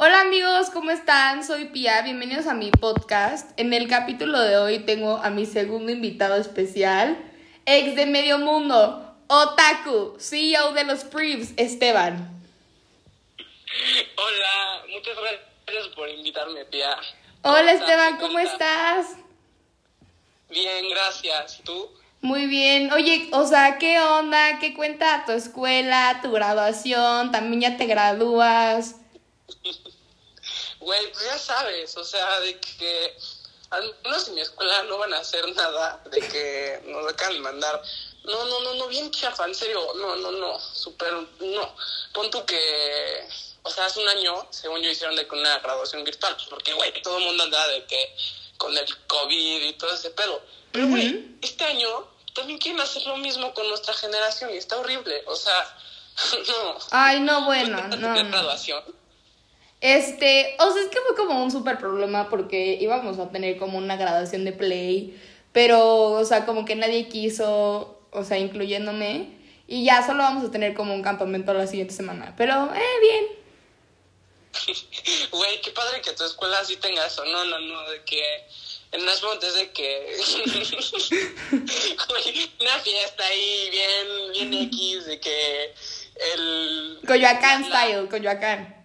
Hola amigos, ¿cómo están? Soy Pia, bienvenidos a mi podcast. En el capítulo de hoy tengo a mi segundo invitado especial, ex de Medio Mundo, Otaku, CEO de los Privs, Esteban. Hola, muchas gracias por invitarme, Pia. Hola Esteban, ¿cómo estás? Bien, gracias. ¿Y tú? Muy bien. Oye, o sea, ¿qué onda? ¿Qué cuenta tu escuela, tu graduación? ¿También ya te gradúas? Güey, pues ya sabes, o sea, de que al menos en mi escuela no van a hacer nada, de que nos acaban de mandar. No, no, no, no, bien chafa, en serio, no, no, no, súper, no. Pon tú que, o sea, hace un año, según yo, hicieron de que una graduación virtual, porque, güey, todo el mundo andaba de que con el COVID y todo ese pedo. Pero, güey, este año también quieren hacer lo mismo con nuestra generación y está horrible, o sea, no. Ay, no, bueno, ¿No no. no. graduación? Este, o sea, es que fue como un súper problema porque íbamos a tener como una graduación de play, pero, o sea, como que nadie quiso, o sea, incluyéndome, y ya solo vamos a tener como un campamento la siguiente semana, pero, eh, bien. Güey, qué padre que tu escuela sí tenga eso. No, no, no, de que en las montes de que. Una fiesta ahí bien, bien X, de que el. Coyoacán la- style, Coyoacán.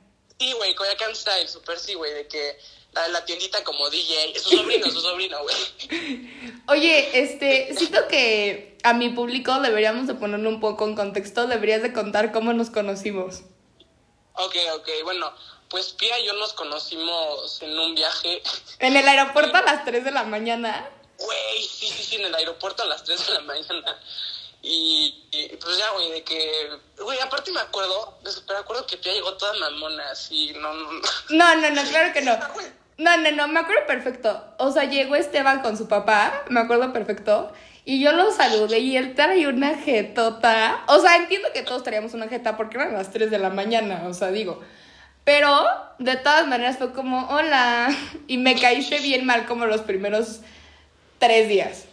Sí, güey, Coyoacán style, super sí, güey, de que la, la tiendita como DJ. Su sobrino, su sobrino, güey. Oye, este, siento que a mi público deberíamos de ponerlo un poco en contexto, deberías de contar cómo nos conocimos. Ok, ok, bueno, pues Pia y yo nos conocimos en un viaje. En el aeropuerto a las 3 de la mañana. Güey, sí, sí, sí, en el aeropuerto a las 3 de la mañana. Y, ya, güey, de que. Güey, aparte me acuerdo, me acuerdo que Pia llegó toda mamona, así, no, no, no. No, no, no, claro que no. No, no, no, me acuerdo perfecto. O sea, llegó Esteban con su papá, me acuerdo perfecto. Y yo lo saludé y él traía una jetota. O sea, entiendo que todos traíamos una jeta porque eran las 3 de la mañana, o sea, digo. Pero de todas maneras fue como, hola. Y me caíste bien mal como los primeros tres días.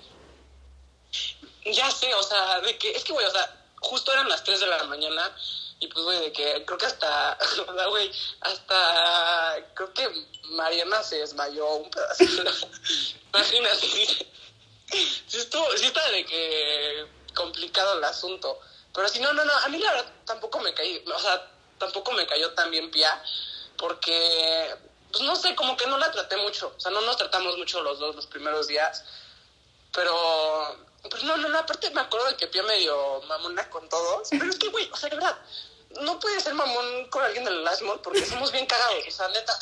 Ya sé, o sea, de que. Es que, güey, o sea, justo eran las 3 de la mañana. Y pues, güey, de que creo que hasta. Güey, hasta. Creo que Mariana se desmayó un pedacito. Imagínate. Sí, estuvo, sí está de que complicado el asunto. Pero si no, no, no, a mí la verdad tampoco me caí, o sea, tampoco me cayó tan bien Pia, porque, pues no sé, como que no la traté mucho, o sea, no nos tratamos mucho los dos los primeros días, pero, no, no, aparte me acuerdo de que Pia medio mamona con todos, pero es que, güey, o sea, de verdad, no puedes ser mamón con alguien del Last Mall porque somos bien cagados, o sea, neta.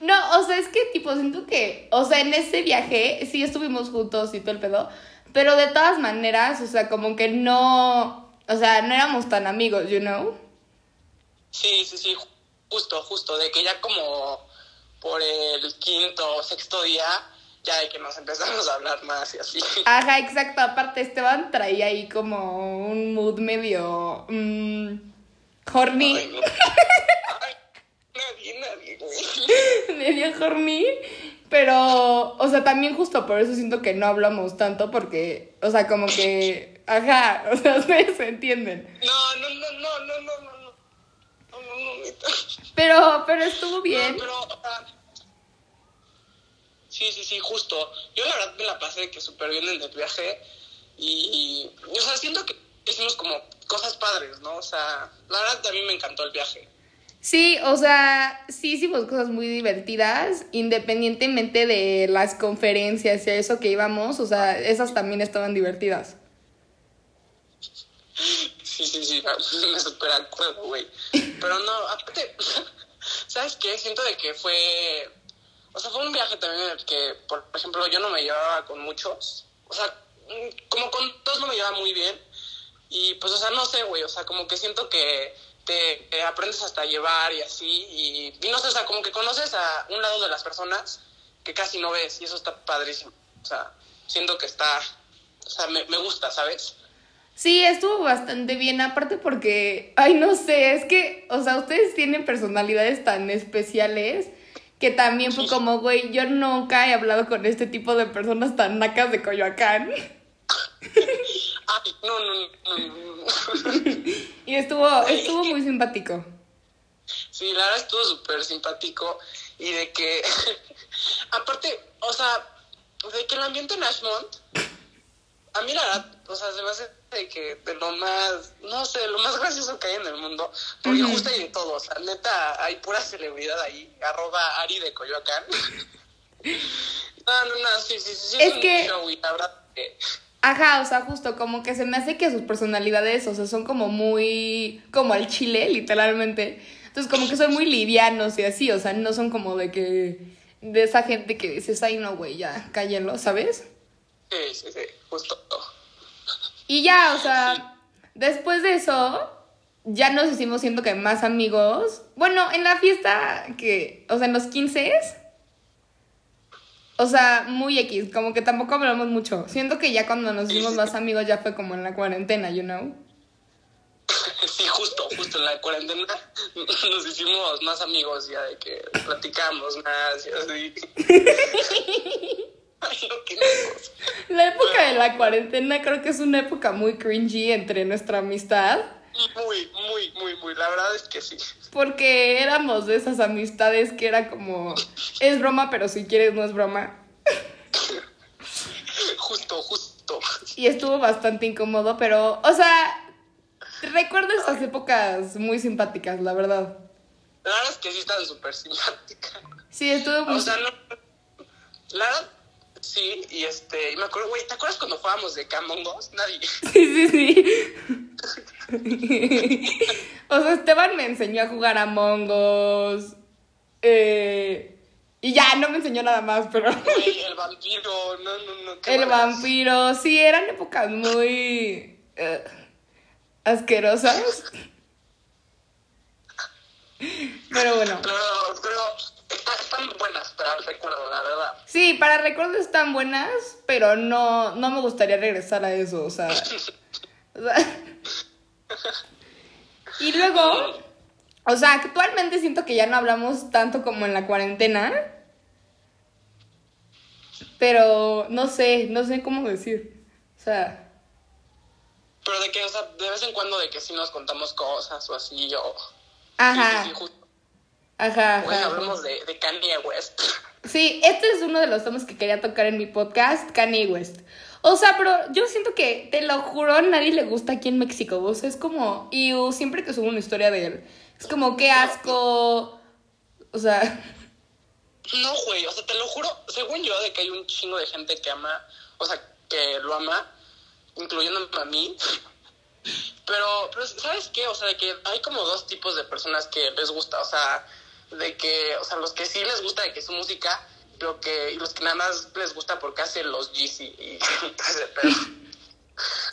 No, o sea, es que tipo, siento que, o sea, en ese viaje sí estuvimos juntos y todo el pedo, pero de todas maneras, o sea, como que no, o sea, no éramos tan amigos, you know? Sí, sí, sí, justo, justo, de que ya como por el quinto o sexto día, ya de que nos empezamos a hablar más y así. Ajá, exacto, aparte Esteban traía ahí como un mood medio, mm, horny, Ay, no. Ay, nadie, nadie, güey. medio horny, pero, o sea, también justo por eso siento que no hablamos tanto, porque, o sea, como que, ajá, o sea, ustedes se entienden. No, no, no, no, no, no, no, no. No, no. Pero, pero estuvo bien. No, pero, o sea, sí, sí, sí, justo. Yo la verdad me la pasé que súper bien en el viaje y, y, o sea, siento que hicimos como cosas padres, ¿no? O sea, la verdad a mí me encantó el viaje. Sí, o sea, sí hicimos cosas muy divertidas, independientemente de las conferencias y a eso que íbamos, o sea, esas también estaban divertidas. Sí, sí, sí, me super acuerdo, güey. Pero no, aparte, ¿sabes qué? Siento de que fue, o sea, fue un viaje también en el que, por ejemplo, yo no me llevaba con muchos, o sea, mm, como con todos no me llevaba muy bien. Y pues, o sea, no sé, güey, o sea, como que siento que te, aprendes hasta a llevar y así, y, y no sé, o sea, como que conoces a un lado de las personas que casi no ves, y eso está padrísimo. O sea, siento que está, o sea, me, me gusta, ¿sabes? Sí, estuvo bastante bien, aparte porque, ay, no sé, es que, o sea, ustedes tienen personalidades tan especiales que también fue como, güey, yo nunca he hablado con este tipo de personas tan nacas de Coyoacán. Ay, no, no, no. Y estuvo, estuvo muy simpático. Sí, la verdad estuvo súper simpático y de que, aparte, o sea, de que el ambiente en Ashmont, a mí la verdad, o sea, se me hace de que de lo más, no sé, lo más gracioso que hay en el mundo, porque Ujú. justo hay de todo, o sea, neta, hay pura celebridad ahí, arroba Ari de Coyoacán. no, no, no, sí, sí, sí, sí, Es un que- show y la verdad que... Ajá, o sea, justo como que se me hace que sus personalidades, o sea, son como muy, como al chile, literalmente. Entonces como que son muy livianos y así, o sea, no son como de que, de esa gente que dices, ay no, güey, ya, cállenlo, ¿sabes? Sí, sí, sí, justo. Y ya, o sea, después de eso, ya nos hicimos, siento que más amigos. Bueno, en la fiesta que, o sea, en los 15 o sea, muy X, como que tampoco hablamos mucho. Siento que ya cuando nos hicimos más amigos ya fue como en la cuarentena, you know. Sí, justo, justo en la cuarentena nos hicimos más amigos ya de que platicamos más y así. La época de la cuarentena creo que es una época muy cringy entre nuestra amistad. Muy, muy, muy, muy. La verdad es que sí. Porque éramos de esas amistades que era como, es broma, pero si quieres no es broma. Justo, justo. Y estuvo bastante incómodo, pero, o sea, recuerdo esas épocas muy simpáticas, la verdad. La verdad es que sí están súper simpáticas. Sí, estuvo muy... O sea, no. La verdad, sí. Y este, y me acuerdo, güey, ¿te acuerdas cuando jugábamos de Camon 2? Nadie. Sí, sí, sí. o sea, Esteban me enseñó a jugar a Mongos. Eh, y ya, no me enseñó nada más, pero... Güey, el vampiro. No, no, no. qué El vampiro, sí, eran épocas muy eh, asquerosas. Pero bueno, Pero, pero están buenas para el recuerdo, la verdad. sí, para recuerdos están buenas, pero no, no me gustaría regresar a eso, o sea. o sea, y luego, o sea, actualmente siento que ya no hablamos tanto como en la cuarentena. Pero no sé, no sé cómo decir. O sea, Pero de que, o sea, de vez en cuando de que sí nos contamos cosas o así, o... ajá. Ajá. Ajá. hablamos de, de Kanye West. Sí, este es uno de los temas que quería tocar en mi podcast, Kanye West. O sea, pero yo siento que, te lo juro, nadie le gusta aquí en México. O sea, es como, y siempre que subo una historia de él, es como, qué asco. O sea, No, güey, o sea, te lo juro, según yo, de que hay un chingo de gente que ama, o sea, que lo ama, incluyéndome a mí. Pero, pero, ¿sabes qué? O sea, de que hay como dos tipos de personas que les gusta, o sea, de que, o sea, los que sí les gusta de que su música, pero que, y los que nada más les gusta porque hace los GC y pero...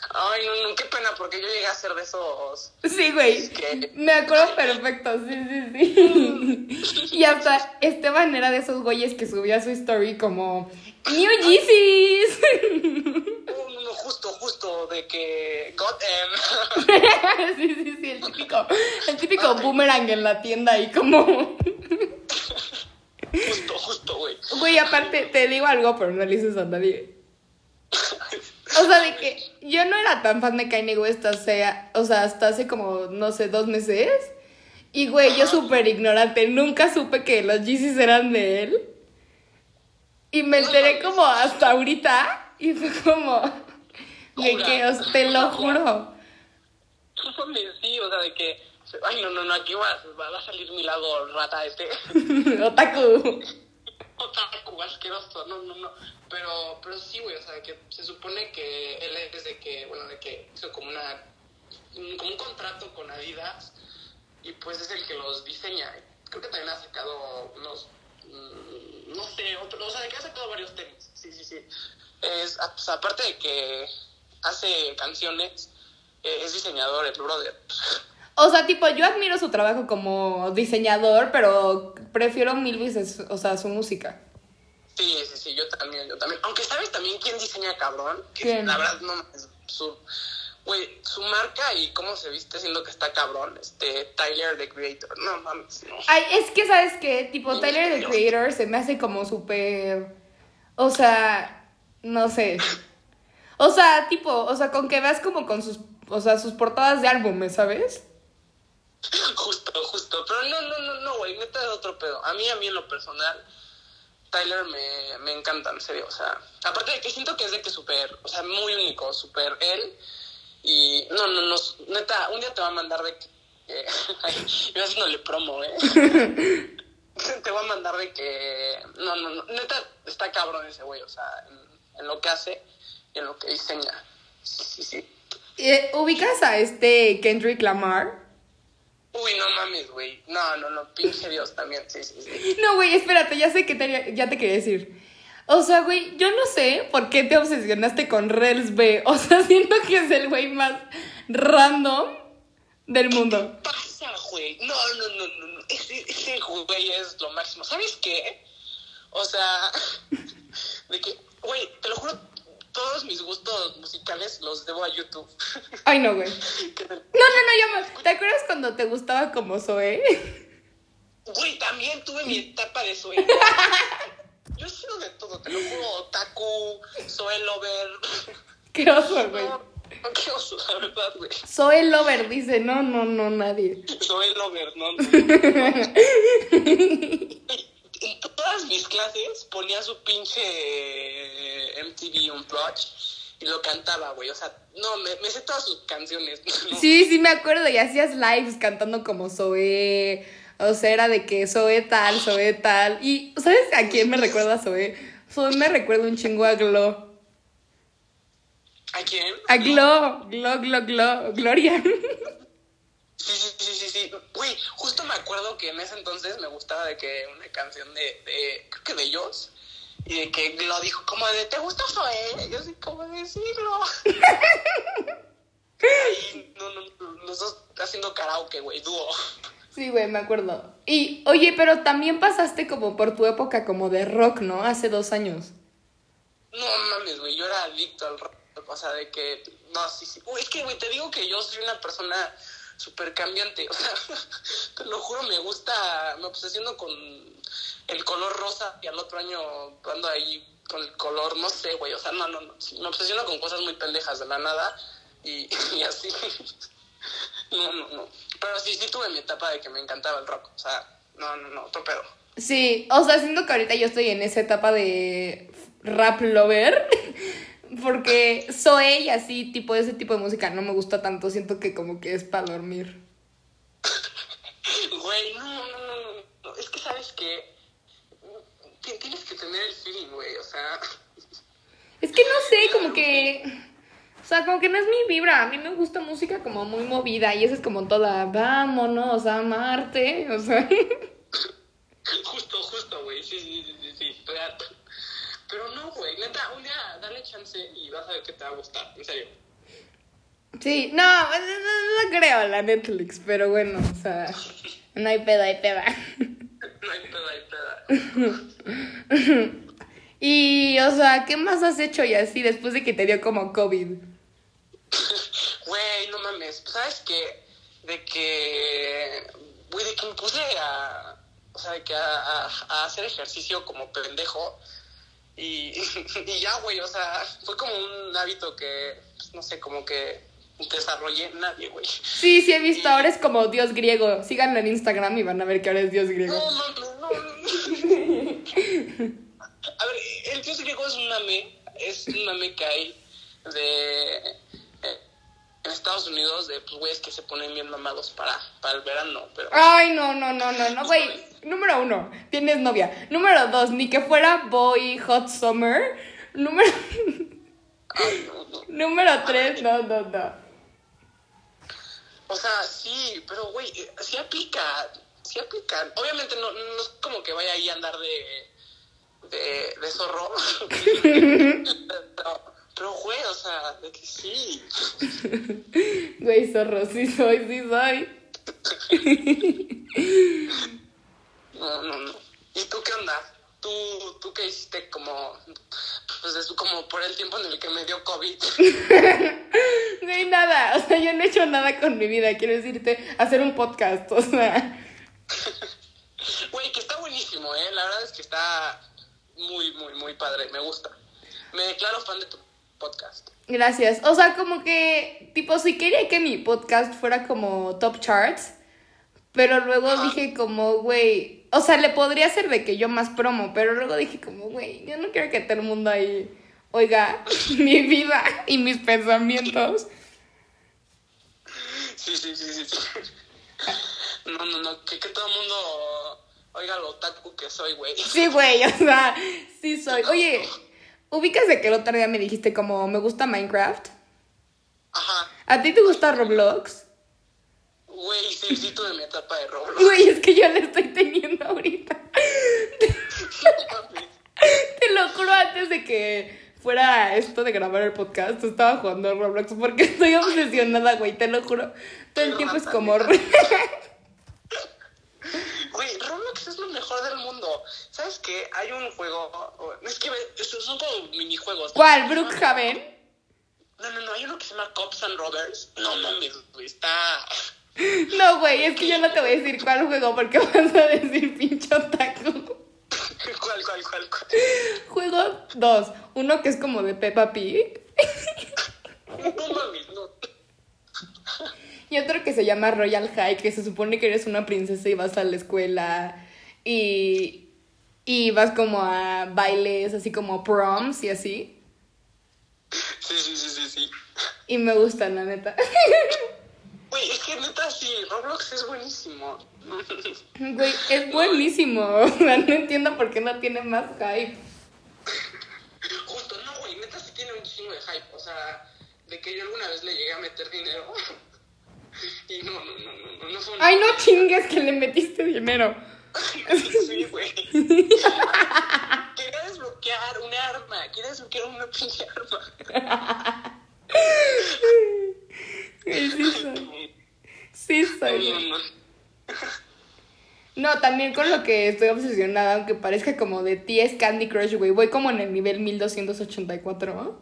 Ay, no, no, qué pena, porque yo llegué a ser de esos... sí, güey. que... Me acuerdo perfecto, sí, sí, sí. Y hasta Esteban era de esos güeyes que subía su story como, New Yeezys. Justo, justo, de que... God M. sí, sí, sí, el típico, el típico boomerang en la tienda y como... justo, justo, güey. Güey, aparte, te digo algo, pero no le dices a nadie. O sea, de que yo no era tan fan de Kanye West hace, o sea, hasta hace como, no sé, dos meses. Y, güey, yo súper ignorante, nunca supe que los Yeezys eran de él. Y me enteré como hasta ahorita. Y fue como, de que, o sea, te lo juro. Sí, o sea, de que... Ay, no, no, no, aquí va, va a salir mi lado rata este. Otaku. Otaku, asqueroso, no, no, no. Pero, pero sí, güey, o sea, de que se supone que él es de que, bueno, de que hizo como una... un- como un contrato con Adidas y pues es el que los diseña. Creo que también ha sacado unos... mm, no sé, otro, o sea, de que ha sacado varios tenis. Sí, sí, sí. Es, pues, aparte de que hace canciones, eh, es diseñador, el brother. O sea, tipo, yo admiro su trabajo como diseñador, pero prefiero mil veces, o sea, su música. Sí, sí, sí, yo también, yo también. Aunque sabes también quién diseña cabrón, que ¿Quién? la verdad no es su güey, su marca y cómo se viste siendo que está cabrón, este Tyler the Creator. No mames, no. Ay, es que, ¿sabes qué? Tipo, Tyler, the Creator, se me hace como súper... O sea, no sé. O sea, tipo, o sea, con que veas como con sus... O sea, sus portadas de álbumes, ¿sabes? Justo, justo. Pero no, no, no, no, güey, neta es otro pedo. A mí, a mí en lo personal, Tyler me, me encanta, en serio. O sea, aparte de que siento que es de que súper, o sea, muy único, súper él. Y no, no, no, neta, un día te va a mandar de que. Eh, yo haciéndole promo, ¿eh? te voy a mandar de que. No, no, no, neta, está cabrón ese güey, o sea, en, en lo que hace en lo que diseña. Sí, sí, sí. Eh, ¿Ubicas a este Kendrick Lamar? Uy, no mames, güey. No, no, no, pinche Dios también, sí, sí, sí. No, güey, espérate, ya sé que te, ya te quería decir. O sea, güey, yo no sé por qué te obsesionaste con Rels B. O sea, siento que es el güey más random del mundo. ¿Qué pasa, güey? No, no, no, no, no. Ese, ese güey es lo máximo. ¿Sabes qué? O sea, de que, güey, te lo juro, todos mis gustos musicales los debo a YouTube. Ay, no, güey. No, no, no, ya más. ¿Te acuerdas cuando te gustaba como Zoe? Güey, también tuve mi etapa de Zoe. Yo he sido de todo, te lo juro. Otaku, Zoe Lover. Qué oso, güey. No, qué oso, la verdad, güey. Zoe Lover dice, no, no, no, nadie. Zoe Lover, no. no, no. En todas mis clases ponía su pinche MTV Unplugged y lo cantaba, güey. O sea, no, me, me sé todas sus canciones. ¿no? Sí, sí, me acuerdo. Y hacías lives cantando como Zoe. O sea, era de que Zoe tal, Zoe tal. Y, ¿sabes a quién me recuerda Zoe? Zoe me recuerda un chingo a Glo. ¿A quién? A Glo, Glo, Glo, Glo, Gloria. Sí, sí, sí, sí, sí. Güey, justo me acuerdo que en ese entonces me gustaba de que una canción de, de creo que de ellos, y de que lo dijo como de, ¿te gusta Zoe? Y yo así como de, sí, Glo. Ahí, no, no, los dos haciendo karaoke, güey, dúo. Sí, güey, me acuerdo. Y, oye, pero también pasaste como por tu época como de rock, ¿no? Hace dos años. No mames, güey, yo era adicto al rock. O sea, de que, no, sí, sí. Uy, es que, güey, te digo que yo soy una persona súper cambiante. O sea, te lo juro, me gusta, me obsesiono con el color rosa y al otro año ando ahí con el color, no sé, güey. O sea, no, no, no. me obsesiono con cosas muy pendejas de la nada y, y así. No, no, no. Pero sí, sí tuve mi etapa de que me encantaba el rock. O sea, no, no, no, otro pedo. Sí, o sea, siento que ahorita yo estoy en esa etapa de rap lover. Porque Zoe y así, tipo, ese tipo de música no me gusta tanto. Siento que como que es para dormir. Güey, no, no, no, no. Es que, ¿sabes? Ti- Tienes que tener el feeling, güey. O sea, Es que no sé, como que. O sea, como que no es mi vibra. A mí me gusta música como muy movida. Y esa es como toda, vámonos a Marte. O sea. justo, justo, güey. Sí, sí, sí, sí. Pero no, güey. Neta, un día dale chance y vas a ver que te va a gustar. En serio. Sí, no, no, no creo la Netflix, pero bueno, o sea, no hay peda, hay peda. No hay peda, hay peda. Y, o sea, ¿qué más has hecho y así después de que te dio como COVID? Güey, no mames. ¿Sabes qué? De que. Güey, de que me puse a. O sea, de que a, a- a hacer ejercicio como pendejo. Y, y ya, güey, o sea, fue como un hábito que, pues, no sé, como que desarrollé nadie, güey. Sí, sí he visto, ahora es como Dios griego. Síganlo en Instagram y van a ver que ahora es Dios griego. No, mames, no. A ver, el dios griego es un mame, es un mame que hay de en Estados Unidos de pues güeyes que se ponen bien mamados para, para el verano, pero Ay, no, no, no, no, no, güey. Número uno, tienes novia. Número dos, ni que fuera Boy Hot Summer. Número, ay, no, no. número tres, no, no, no. O sea, sí, pero güey, eh, sí aplica, sí aplica. Obviamente no, no es como que vaya ahí a andar de de, de zorro. güey, o sea, de que sí. Güey, zorro, sí soy, sí soy. No, no, no. ¿Y tú qué onda? ¿Tú, tú qué hiciste como, pues es como por el tiempo en el que me dio COVID? Güey, nada, o sea, yo no he hecho nada con mi vida, quiero decirte, hacer un podcast, o sea. Güey, que está buenísimo, ¿eh? La verdad es que está muy, muy, muy padre. Me gusta. Me declaro fan de tu podcast. Gracias. O sea, como que, tipo, si quería que mi podcast fuera como top charts, Pero luego dije como, güey, o sea, le podría hacer de que yo más promo, pero luego dije como, güey, yo no quiero que todo el mundo ahí oiga mi vida y mis pensamientos. Sí, sí, sí, sí. sí. No, no, no, que, que todo el mundo oiga lo otaku que soy, güey. Sí, güey, o sea, sí soy. Oye, ubicas de que el otro día me dijiste como, me gusta Minecraft. Ajá. ¿A ti te gusta Roblox? Güey, sí, sí tuve mi etapa de Roblox. Güey, es que yo la estoy teniendo ahorita. Te lo juro antes de que fuera esto de grabar el podcast, estaba jugando a Roblox porque estoy obsesionada, güey, te lo juro. Todo el tiempo es como... Güey, Roblox es lo mejor del mundo. ¿Sabes qué? Hay un juego. Es que son como minijuegos. ¿Cuál? ¿Brookhaven? No, no, no. Hay uno que se llama Cops and Robbers. No mames, güey. Está. No, güey, es que yo no te voy a decir cuál juego porque vas a decir pinche otaku. ¿Cuál, cuál, cuál, cuál? Juego dos. Uno que es como de Peppa Pig No mames, no. Y otro que se llama Royal High, que se supone que eres una princesa y vas a la escuela y, y vas como a bailes, así como proms y así. Sí, sí, sí, sí, sí. Y me gustan, la neta. Güey, es que neta, sí. Roblox es buenísimo. Güey, es buenísimo. O sea, no entiendo por qué no tiene más hype. Justo, no, güey. Neta, sí tiene un chingo de hype. O sea, de que yo alguna vez le llegué a meter dinero. Y no, no, no, no, no, no fue una- Ay, no chingues que le metiste dinero. Sí, güey. Quería desbloquear un arma. Quería desbloquear una pinche arma. Sí soy. Sí soy. No. No, también con lo que estoy obsesionada, aunque parezca como de ti es Candy Crush, güey. Voy como en el nivel 1284, ¿no?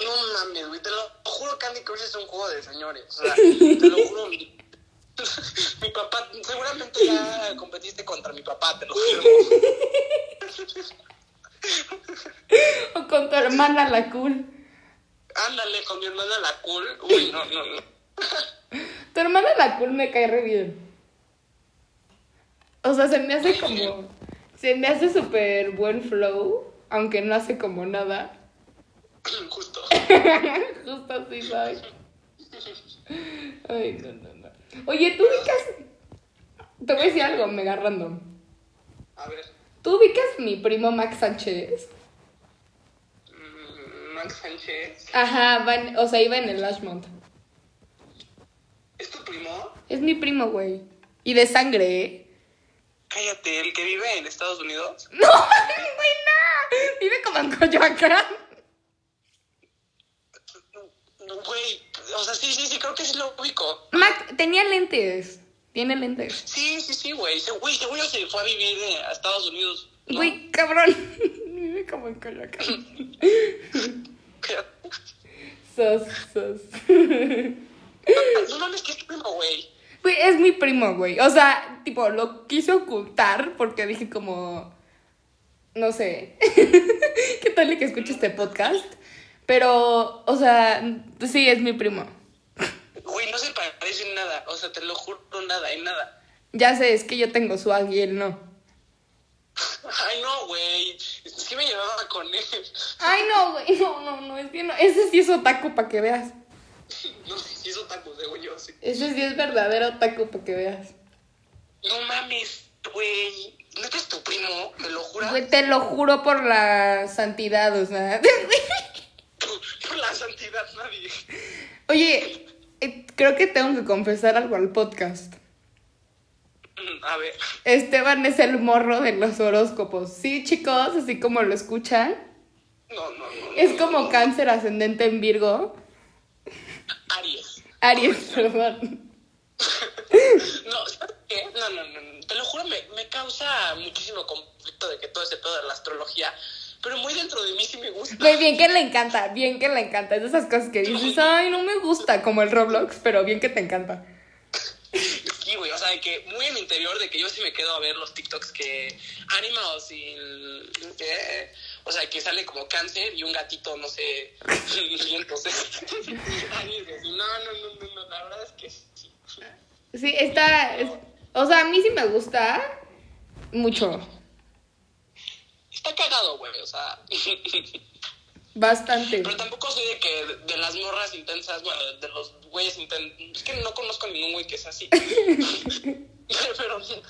No mames, güey. Te lo juro, Candy Crush es un juego de señores. O sea, te lo juro. Mi, mi papá, seguramente ya competiste contra mi papá, te lo juro. O con tu hermana la cool. Ándale con mi hermana la cool. Uy, no, no, no. Tu hermana la cool me cae re bien. O sea, se me hace como. Se me hace súper buen flow, aunque no hace como nada. Justo. Justo así soy. Ay, no, no, no. Oye, ¿tú ubicas? Te voy a decir algo mega random. A ver. ¿Tú ubicas mi primo Max Sánchez? mm, Max Sánchez. Ajá, o sea, iba en el Lashmont. ¿Es tu primo? Es mi primo, güey. Y de sangre, ¿eh? Cállate, el que vive en Estados Unidos. ¡No! ¡Güey, no! Vive como en Coyoacán. Güey, o sea, sí, sí, sí, creo que sí lo ubico. Mac, tenía lentes. Tiene lentes. Sí, sí, sí, güey. Güey, seguro se fue a vivir eh, a Estados Unidos. ¿no? Güey, cabrón. Vive como en Coyoacán. Sos, sos. No mames, que es tu primo, güey. Güey, es mi primo, güey. O sea, tipo, lo quise ocultar porque dije como... No sé. ¿Qué tal que escuche este podcast? Pero, o sea, sí, es mi primo. Güey, no se parece en nada. O sea, te lo juro, nada, en nada. Ya sé, es que yo tengo swag y él no. Ay, no, güey. Sí me llevaba con él. Ay, no, güey, no, no, no, es que no. Ese sí es otaku para que veas. No sé si hizo tacos, según yo, sí. Ese sí es verdadero otaku para que veas. No mames, güey. ¿Neta es tu primo? ¿Me lo juras? Güey, te lo juro por la santidad, o sea. Por la santidad, nadie. Oye, eh, creo que tengo que confesar algo al podcast. Mm, A ver. Esteban es el morro de los horóscopos. Sí, chicos, así como lo escuchan. No, no, no. Es como cáncer ascendente en Virgo. Aries. Aries, perdón. No, ¿sabes qué? No, no, no, no. Te lo juro, me, me causa muchísimo conflicto de que todo ese pedo de la astrología. Pero muy dentro de mí sí me gusta. Güey, bien que le encanta, bien que le encanta. Es de esas cosas que dices, ay, no me gusta, como el Roblox, pero bien que te encanta. Sí, güey, o sea, de que muy en mi interior de que yo sí me quedo a ver los TikToks que animados sin... ¿qué? O sea, que sale como cáncer y un gatito, no sé, entonces... Ay, no, no, no, no, la verdad es que sí. Sí, está, es- O sea, a mí sí me gusta mucho. Está cagado, güey, o sea. Bastante. Pero tampoco soy de que de, las morras intensas, bueno, de los güeyes intensos. Es que no conozco ningún güey que es así. Pero no sé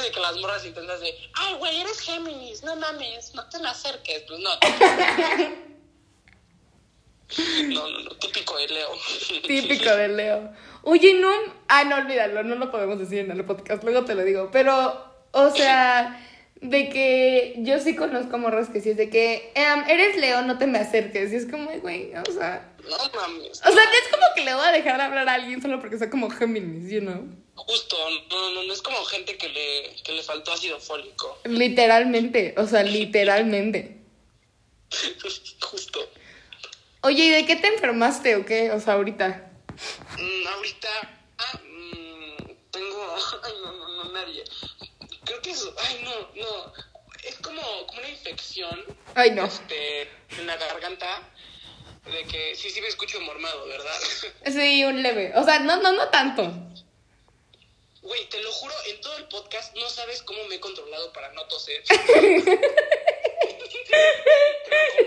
de que las morras intensas de, ay, güey, eres Géminis, no mames, no te me acerques. Pues no. No, no, no, típico de Leo. Típico de Leo. Oye, no. Ah, no, olvídalo, no lo podemos decir en el podcast, luego te lo digo. Pero, o sea, de que yo sí conozco morros que sí es de que em, eres Leo, no te me acerques. Y es como, güey, o sea. No mames. O sea, no es como que le voy a dejar de hablar a alguien solo porque sea como Géminis, you know. Justo, no, no, no es como gente que le, que le faltó ácido fólico. Literalmente, o sea, literalmente. Justo. Oye, ¿y de qué te enfermaste o qué? O sea, ahorita. Mm, ahorita ah, mm, tengo. Ay, no, no, no, nadie. Ay, no, no. Es como, como una infección. Ay, no. Este, en la garganta. De que sí, sí me escucho mormado, ¿verdad? Sí, un leve. O sea, no, no, no tanto. Güey, te lo juro, en todo el podcast no sabes cómo me he controlado para no toser.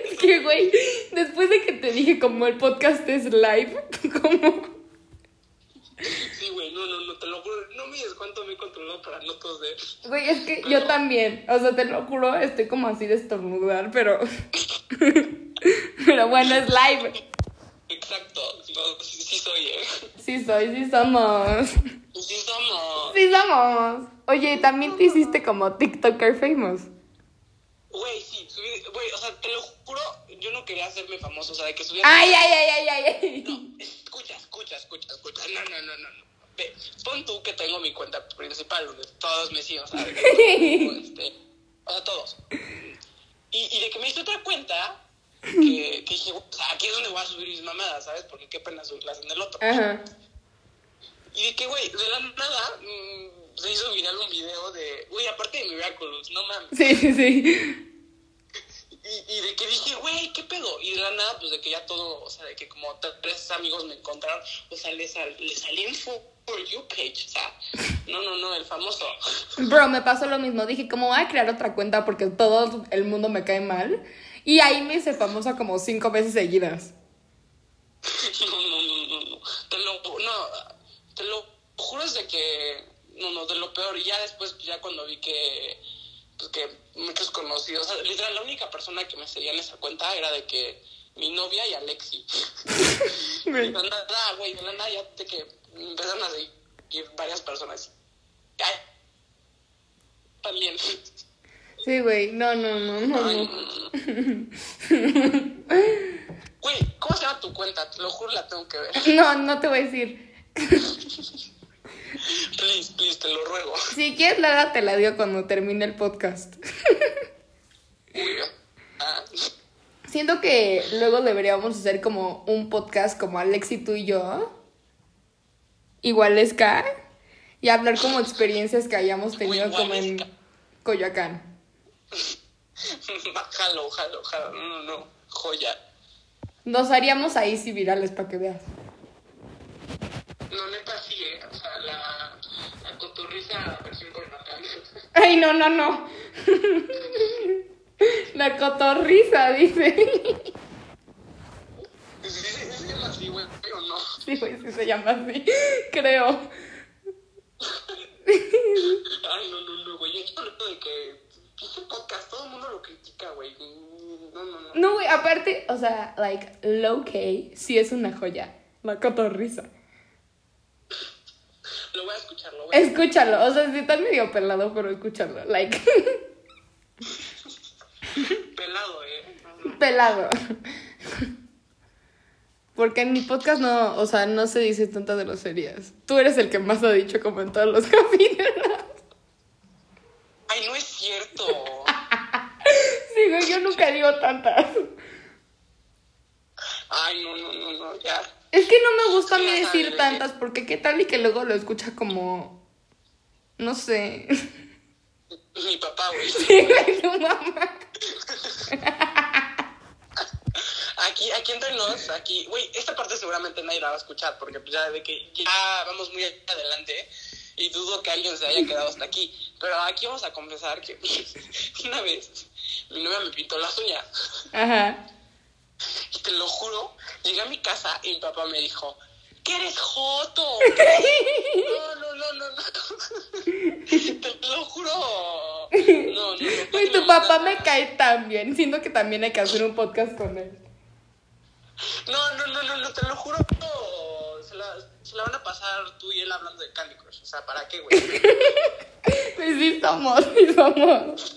Es que, güey, después de que te dije como el podcast es live, como... Güey, no, no, no, te lo juro. No mides cuánto me he controlado para no toser. Güey, es que yo también, o sea, te lo juro, estoy como así de estornudar, pero... Pero bueno, es live. Exacto, no, sí, sí soy, ¿eh? Sí soy, sí somos. Sí somos. Sí somos. Oye, también te hiciste como TikToker famous. Güey, sí, subí, güey, o sea, te lo juro, yo no quería hacerme famoso, o sea, de que subía... Ay, ay, ay, ay, ay, ay. No, escucha, escucha, escucha, escucha, no, no, no, no, no. Pon tú que tengo mi cuenta principal, donde todos me siguen, o sea, de que, este, o sea, todos. Y, y de que me hice otra cuenta, que, que dije, o sea, aquí es donde voy a subir mis mamadas, ¿sabes? Porque qué pena subirlas en el otro. Ajá. Y de que, güey, de la nada, mm, se hizo viral un video de, güey, aparte de Miraculous, no mames. Sí, sí, sí. Y, y de que dije, güey, ¿qué pedo? Y de la nada, pues de que ya todo, o sea, de que como tres amigos me encontraron, o sea, le, sal, le salí en For You page, o sea, no, no, no, el famoso. Bro, me pasó lo mismo. Dije, como voy a crear otra cuenta porque todo el mundo me cae mal. Y ahí me hice famosa como cinco veces seguidas. No, no, no, no, no, te lo, no, te lo juro es de que, no, no, de lo peor. Y ya después, ya cuando vi que, pues que muchos conocidos, o sea, literal, la única persona que me seguía en esa cuenta era de que mi novia y Alexi. Y de la nada, güey, de la nada ya de que empezaron a seguir varias personas. Ay, también. Sí, güey. No, no, no, no, Ay, no. Güey, ¿cómo se llama tu cuenta? Te lo juro, la tengo que ver. No, no te voy a decir. Please, please, te lo ruego. Si quieres, Lara te la dio cuando termine el podcast. Ah, Siento que luego deberíamos hacer como un podcast como Alexi, tú y yo. Igualesca. Y hablar como experiencias que hayamos tenido como en. Coyoacán. jalo, jalo, jalo. No, no, no. Joya. Nos haríamos ahí sí virales para que veas. No, neta, sí, eh. O sea, la, la cotorriza versión Natal. Ay, no, no, no. La cotorriza, dice. Sí, se llama así, güey, o no. Sí, güey, sí se llama así. Creo. Ay, no, no, no, güey. Yo hablando de que este podcast todo el mundo lo critica, güey. No, no, no. No, güey, aparte, o sea, like, low key, sí es una joya. La cotorriza. Lo voy a escuchar, lo voy a Escúchalo, o sea, sí está medio pelado, pero escúchalo. Like, Pelado, eh. Pelado. Porque en mi podcast no, o sea, no se dice tantas groserías. Tú eres el que más ha dicho como en todos los capítulos. Ay, no es cierto. Sí, güey, yo nunca digo tantas. Ay, no, no, no, no, ya. Es que no me gusta a mí decir tantas, porque qué tal y que luego lo escucha como. No sé. Mi papá, güey. Sí, güey, tu mamá. Aquí, aquí entre nos, aquí, güey, esta parte seguramente nadie la va a escuchar porque pues ya de que ya vamos muy adelante. y dudo que alguien se haya quedado hasta aquí. Pero aquí vamos a confesar que una vez mi novia me pintó las uñas. Ajá. Y te lo juro, llegué a mi casa y mi papá me dijo, ¿qué eres joto? No, no, no, no, no. Te lo juro. No, no, no. Tu papá me cae tan bien. Siento que también hay que hacer un podcast con él. No, no, no, no, no, te lo juro. Se la, se la van a pasar tú y él hablando de Candy Crush. O sea, ¿para qué, güey? Pues sí somos, sí somos.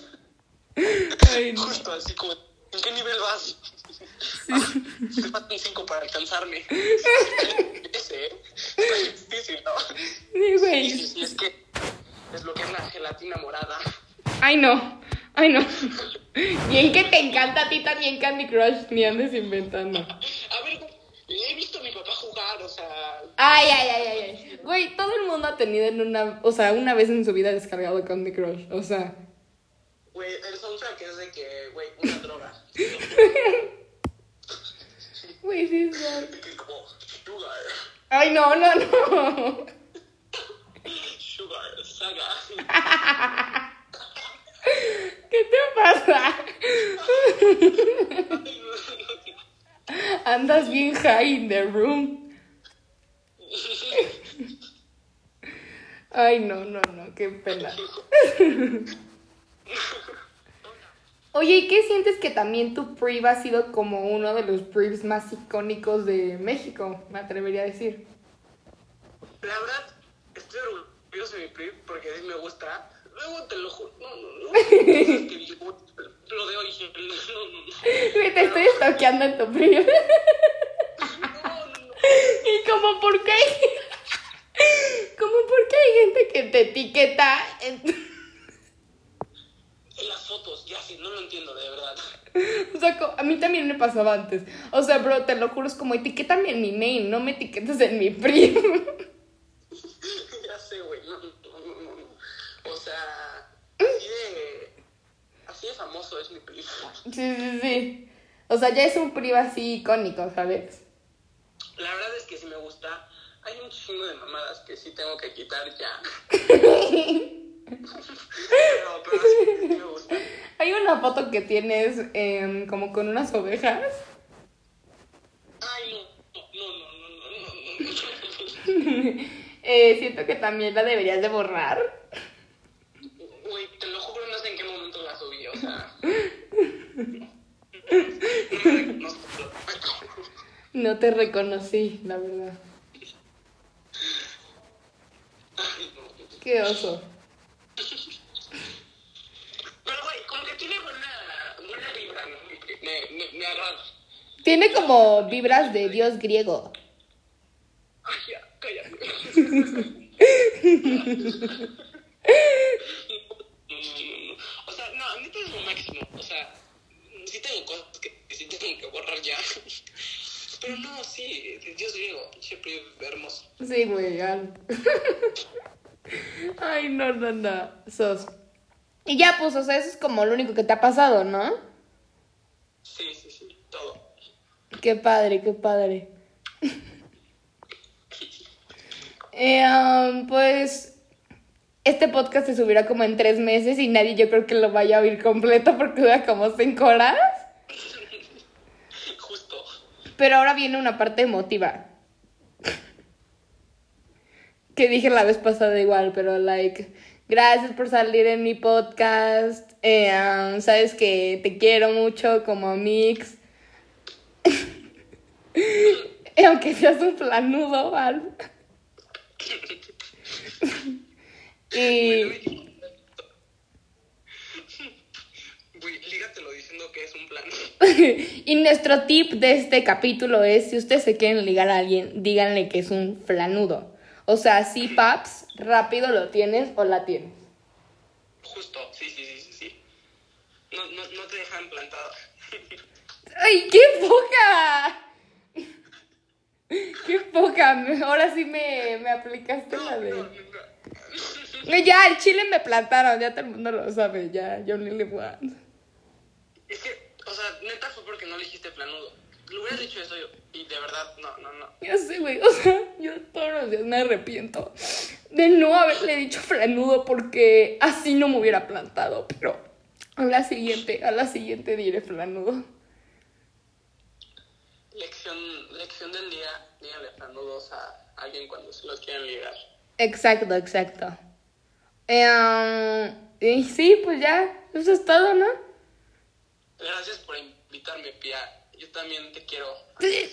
Ay, no. Justo así como, ¿en qué nivel vas? Te faltan cinco para alcanzarme. Ese, ¿eh? Está difícil, ¿no? Sí, Sí, güey. sí, sí, es que es lo que es la gelatina morada. Ay, no. Ay, no. Bien que te encanta a ti también Candy Crush, ni andes inventando. A ver, he visto a mi papá jugar, o sea, Ay, ay, ay, ay, ay. Güey, todo el mundo ha tenido en una, o sea, una vez en su vida descargado Candy Crush. O sea, güey, el soundtrack es de que, güey, una droga. güey, sí, es De que como, sugar, Ay, no, no, no. sugar, saga. ¿Qué te pasa? Andas bien high in the room. Ay, no, no, no, qué pena. Oye, ¿y qué sientes que también tu PRIV ha sido como uno de los PRIVs más icónicos de México? Me atrevería a decir. La verdad, estoy orgulloso de mi PRI porque sí me gusta. Luego te lo juro, no, no, no. Es que yo lo de hoy, no, no, no. Te estoy stalkeando en tu PRIV. No, no, no. Y como por qué hay... Como por qué hay gente que te etiqueta en... En las fotos, ya sí, no lo entiendo, de verdad. O sea, a mí también me pasaba antes. O sea, bro, te lo juro, es como etiquétame en mi mail, no me etiquetes en mi PRIV. ya sé, güey, no. O sea, así de, así de famoso es mi PRI. Sí, sí, sí. O sea, ya es un PRIV así icónico, ¿sabes? La verdad es que sí me gusta chingo de mamadas que sí tengo que quitar ya. pero, pero sí, me gusta. Hay una foto que tienes eh, como con unas ovejas. Ay, no, no, no, no, no, no. no. eh, siento que también la deberías de borrar. Uy, te lo juro, no sé en qué momento la subí, o sea. No, no, no te reconocí, la verdad. Qué oso. Pero, güey, como que tiene buena, buena vibra, ¿no? Me, me, me agrada. Tiene como vibras de dios griego. Ay, ya, cállate. O sea, no, a mí es lo máximo. O sea, sí tengo cosas que sí tengo que borrar ya. Pero no, sí, Dios griego, siempre hermoso. Sí, güey. ya. Ay, no, no, no. Sos. Y ya, pues, o sea, eso es como lo único que te ha pasado, ¿no? Sí, sí, sí, todo. Qué padre, qué padre. Eh, um, pues este podcast se subirá como en tres meses y nadie yo creo que lo vaya a oír completo porque dura como cinco horas. Justo. Pero ahora viene una parte emotiva. Que dije la vez pasada igual, pero like, gracias por salir en mi podcast. Eh, um, sabes que te quiero mucho como mix. Y Aunque seas un planudo, Al. y lígatelo diciendo que es un plan. y nuestro tip de este capítulo es, si ustedes se quieren ligar a alguien, díganle que es un flanudo. O sea, sí, paps, rápido lo tienes o la tienes. Justo, sí, sí, sí, sí, sí. No, no, no te dejan plantado. ¡Ay, qué poca! ¡Qué poca! Ahora sí me, me aplicaste la de... no, no. No, ya, el chile me plantaron, ya todo el mundo lo sabe, ya, yo ni le voy a... Es que, o sea, neta fue porque no le dijiste planudo. Lo hubieras dicho eso yo, y de verdad, no, no, no. Ya sé, güey, o sea, yo todos los días me arrepiento de no haberle dicho flanudo porque así no me hubiera plantado, pero a la siguiente, a la siguiente diré flanudo. Lección, lección del día, díganle flanudos a alguien cuando se los quieran ligar. Exacto, exacto. Eh, y sí, pues ya, eso es todo, ¿no? Gracias por invitarme, Pia. Yo también te quiero. Qué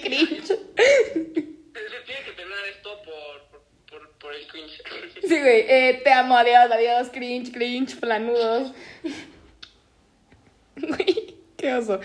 cringe. Se tiene que terminar esto por, por, por, por el cringe. Sí, güey, eh, te amo, adiós, adiós, cringe, cringe, flanudos. Güey, qué oso.